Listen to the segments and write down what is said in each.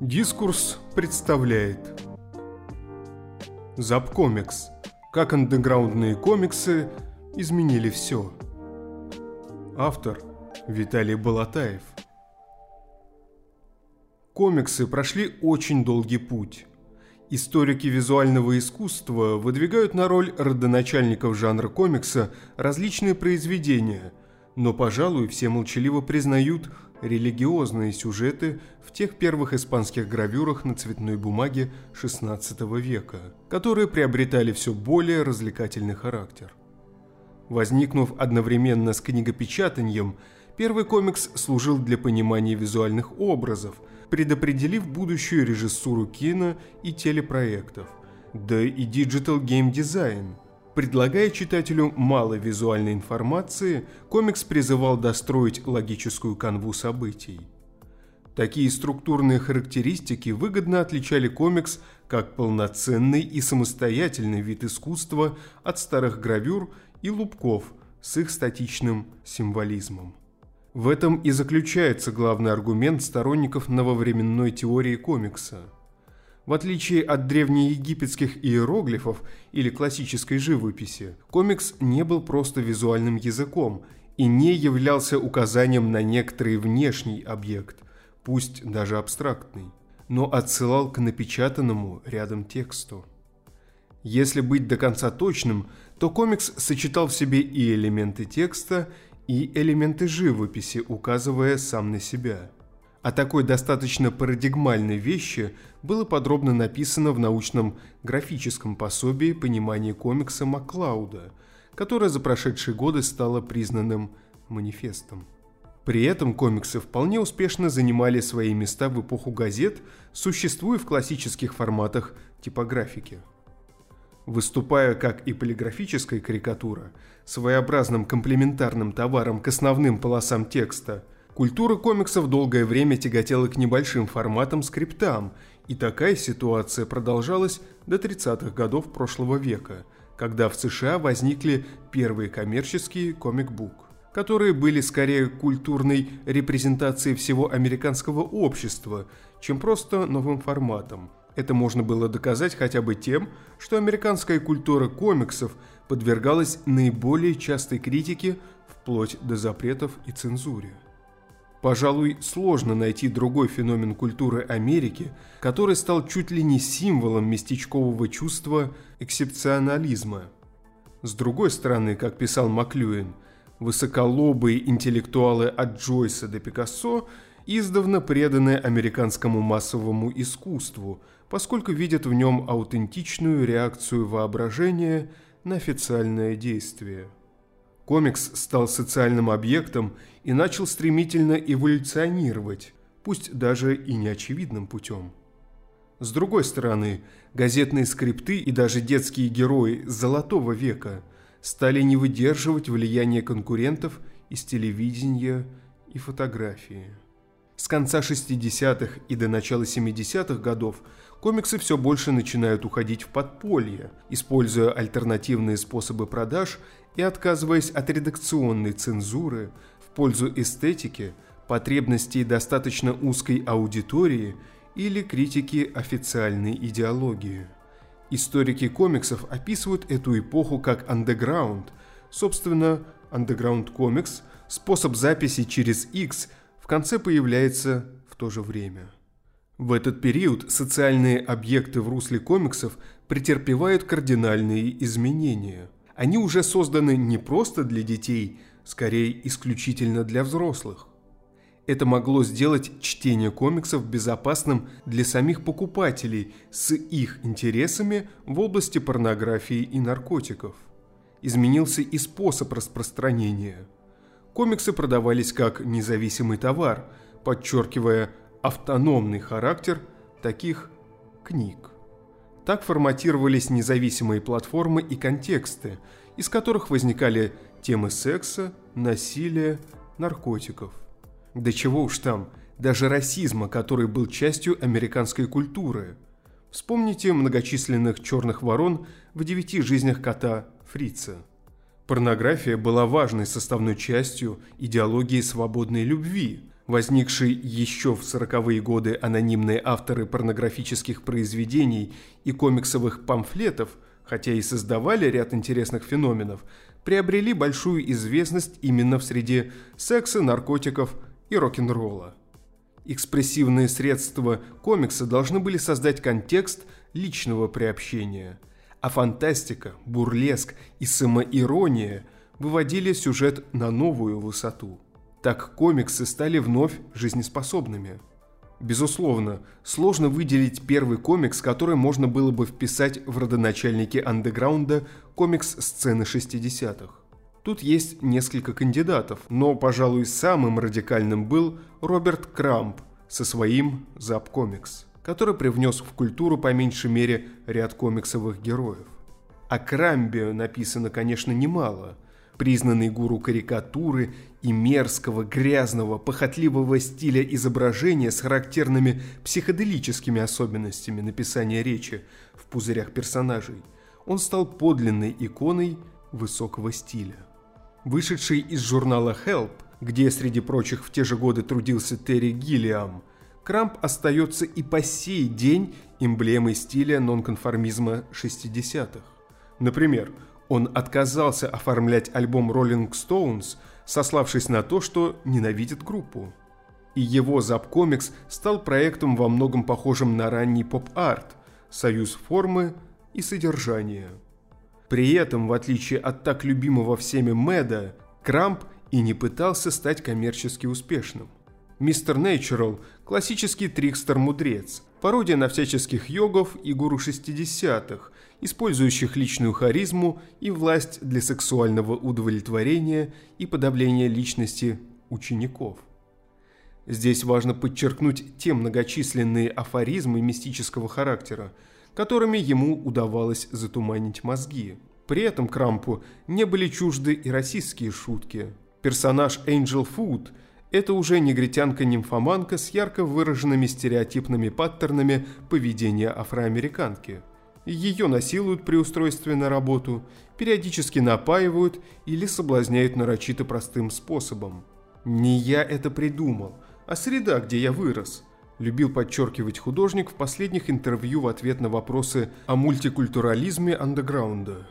Дискурс представляет Запкомикс. Как андеграундные комиксы изменили все. Автор Виталий Болотаев. Комиксы прошли очень долгий путь. Историки визуального искусства выдвигают на роль родоначальников жанра комикса различные произведения, но, пожалуй, все молчаливо признают религиозные сюжеты в тех первых испанских гравюрах на цветной бумаге XVI века, которые приобретали все более развлекательный характер. Возникнув одновременно с книгопечатанием, первый комикс служил для понимания визуальных образов, предопределив будущую режиссуру кино и телепроектов, да и digital гейм-дизайн – Предлагая читателю мало визуальной информации, комикс призывал достроить логическую канву событий. Такие структурные характеристики выгодно отличали комикс как полноценный и самостоятельный вид искусства от старых гравюр и лубков с их статичным символизмом. В этом и заключается главный аргумент сторонников нововременной теории комикса – в отличие от древнеегипетских иероглифов или классической живописи, комикс не был просто визуальным языком и не являлся указанием на некоторый внешний объект, пусть даже абстрактный, но отсылал к напечатанному рядом тексту. Если быть до конца точным, то комикс сочетал в себе и элементы текста, и элементы живописи, указывая сам на себя – о такой достаточно парадигмальной вещи было подробно написано в научном графическом пособии понимания комикса Маклауда, которое за прошедшие годы стало признанным манифестом. При этом комиксы вполне успешно занимали свои места в эпоху газет, существуя в классических форматах типографики. Выступая как и полиграфическая карикатура, своеобразным комплементарным товаром к основным полосам текста – Культура комиксов долгое время тяготела к небольшим форматам скриптам, и такая ситуация продолжалась до 30-х годов прошлого века, когда в США возникли первые коммерческие комик-бук, которые были скорее культурной репрезентацией всего американского общества, чем просто новым форматом. Это можно было доказать хотя бы тем, что американская культура комиксов подвергалась наиболее частой критике вплоть до запретов и цензуре. Пожалуй, сложно найти другой феномен культуры Америки, который стал чуть ли не символом местечкового чувства эксепционализма. С другой стороны, как писал Маклюин, высоколобые интеллектуалы от Джойса до Пикассо издавна преданы американскому массовому искусству, поскольку видят в нем аутентичную реакцию воображения на официальное действие. Комикс стал социальным объектом и начал стремительно эволюционировать, пусть даже и неочевидным путем. С другой стороны, газетные скрипты и даже детские герои «Золотого века» стали не выдерживать влияния конкурентов из телевидения и фотографии. С конца 60-х и до начала 70-х годов комиксы все больше начинают уходить в подполье, используя альтернативные способы продаж и отказываясь от редакционной цензуры в пользу эстетики, потребностей достаточно узкой аудитории или критики официальной идеологии. Историки комиксов описывают эту эпоху как андеграунд. Собственно, андеграунд комикс, способ записи через X, в конце появляется в то же время. В этот период социальные объекты в русле комиксов претерпевают кардинальные изменения – они уже созданы не просто для детей, скорее исключительно для взрослых. Это могло сделать чтение комиксов безопасным для самих покупателей с их интересами в области порнографии и наркотиков. Изменился и способ распространения. Комиксы продавались как независимый товар, подчеркивая автономный характер таких книг. Так форматировались независимые платформы и контексты, из которых возникали темы секса, насилия, наркотиков. Да чего уж там, даже расизма, который был частью американской культуры. Вспомните многочисленных черных ворон в девяти жизнях кота Фрица. Порнография была важной составной частью идеологии свободной любви, Возникшие еще в 40-е годы анонимные авторы порнографических произведений и комиксовых памфлетов, хотя и создавали ряд интересных феноменов, приобрели большую известность именно в среде секса, наркотиков и рок-н-ролла. Экспрессивные средства комикса должны были создать контекст личного приобщения, а фантастика, бурлеск и самоирония выводили сюжет на новую высоту. Так комиксы стали вновь жизнеспособными. Безусловно, сложно выделить первый комикс, который можно было бы вписать в родоначальники андеграунда комикс сцены 60-х. Тут есть несколько кандидатов, но, пожалуй, самым радикальным был Роберт Крамп со своим «Зап Комикс», который привнес в культуру по меньшей мере ряд комиксовых героев. О Крамбе написано, конечно, немало. Признанный гуру карикатуры и мерзкого, грязного, похотливого стиля изображения с характерными психоделическими особенностями написания речи в пузырях персонажей, он стал подлинной иконой высокого стиля вышедший из журнала Help, где среди прочих в те же годы трудился Терри Гиллиам, Крамп остается и по сей день эмблемой стиля нонконформизма 60-х. Например, он отказался оформлять альбом Rolling Stones, сославшись на то, что ненавидит группу. И его Запкомикс стал проектом во многом похожим на ранний поп-арт, союз формы и содержания. При этом, в отличие от так любимого всеми Мэда, Крамп и не пытался стать коммерчески успешным. Мистер Natural – классический трикстер-мудрец, пародия на всяческих йогов и гуру 60-х, использующих личную харизму и власть для сексуального удовлетворения и подавления личности учеников. Здесь важно подчеркнуть те многочисленные афоризмы мистического характера, которыми ему удавалось затуманить мозги. При этом Крампу не были чужды и российские шутки. Персонаж Angel Food – это уже негритянка-нимфоманка с ярко выраженными стереотипными паттернами поведения афроамериканки. Ее насилуют при устройстве на работу, периодически напаивают или соблазняют нарочито простым способом. Не я это придумал, а среда, где я вырос – любил подчеркивать художник в последних интервью в ответ на вопросы о мультикультурализме андеграунда.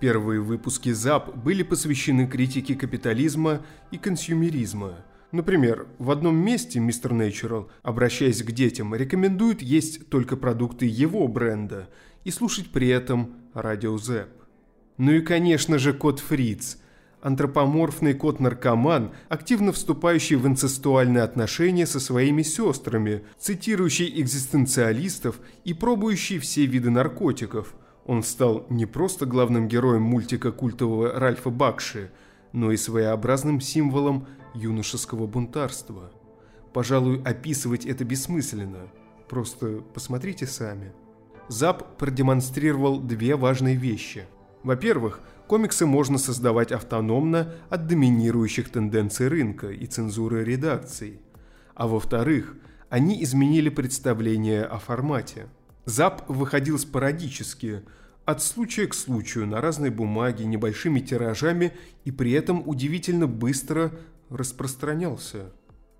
Первые выпуски ZAP были посвящены критике капитализма и консюмеризма. Например, в одном месте мистер Natural, обращаясь к детям, рекомендует есть только продукты его бренда и слушать при этом радио ЗЭП. Ну и, конечно же, кот Фриц – антропоморфный кот-наркоман, активно вступающий в инцестуальные отношения со своими сестрами, цитирующий экзистенциалистов и пробующий все виды наркотиков. Он стал не просто главным героем мультика культового Ральфа Бакши, но и своеобразным символом юношеского бунтарства. Пожалуй, описывать это бессмысленно. Просто посмотрите сами. Зап продемонстрировал две важные вещи. Во-первых, комиксы можно создавать автономно от доминирующих тенденций рынка и цензуры редакций. А во-вторых, они изменили представление о формате. ЗАП выходил спорадически, от случая к случаю, на разной бумаге, небольшими тиражами и при этом удивительно быстро распространялся.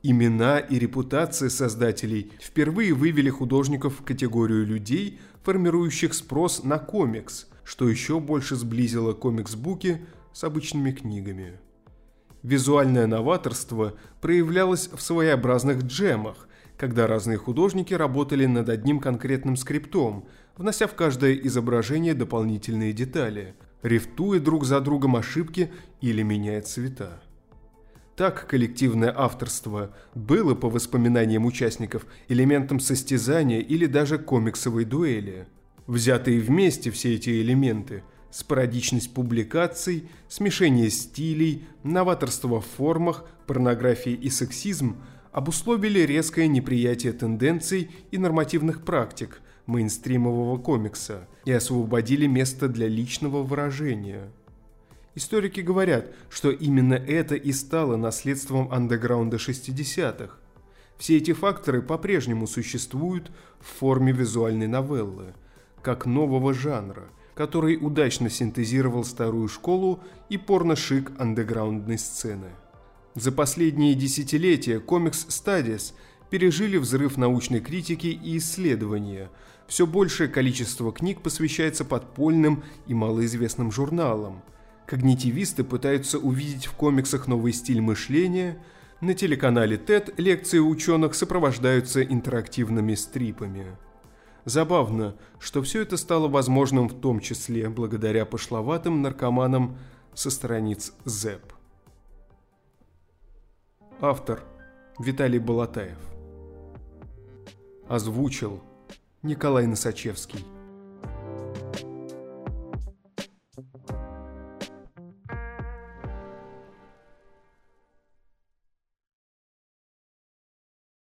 Имена и репутация создателей впервые вывели художников в категорию людей, формирующих спрос на комикс – что еще больше сблизило комикс-буки с обычными книгами. Визуальное новаторство проявлялось в своеобразных джемах, когда разные художники работали над одним конкретным скриптом, внося в каждое изображение дополнительные детали, рифтуя друг за другом ошибки или меняя цвета. Так коллективное авторство было, по воспоминаниям участников, элементом состязания или даже комиксовой дуэли – Взятые вместе все эти элементы – спорадичность публикаций, смешение стилей, новаторство в формах, порнография и сексизм – обусловили резкое неприятие тенденций и нормативных практик мейнстримового комикса и освободили место для личного выражения. Историки говорят, что именно это и стало наследством андеграунда 60-х. Все эти факторы по-прежнему существуют в форме визуальной новеллы – как нового жанра, который удачно синтезировал старую школу и порно-шик андеграундной сцены. За последние десятилетия комикс Studies пережили взрыв научной критики и исследования. Все большее количество книг посвящается подпольным и малоизвестным журналам. Когнитивисты пытаются увидеть в комиксах новый стиль мышления. На телеканале TED лекции ученых сопровождаются интерактивными стрипами. Забавно, что все это стало возможным в том числе благодаря пошловатым наркоманам со страниц ЗЭП. Автор Виталий Болотаев Озвучил Николай Носачевский